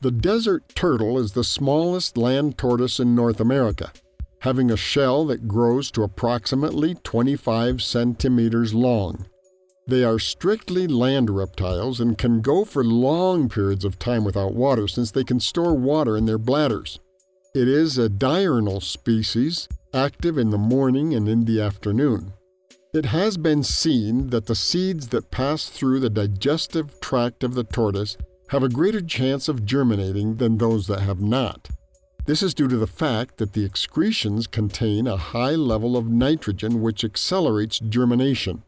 The desert turtle is the smallest land tortoise in North America, having a shell that grows to approximately 25 centimeters long. They are strictly land reptiles and can go for long periods of time without water since they can store water in their bladders. It is a diurnal species, active in the morning and in the afternoon. It has been seen that the seeds that pass through the digestive tract of the tortoise have a greater chance of germinating than those that have not. This is due to the fact that the excretions contain a high level of nitrogen which accelerates germination.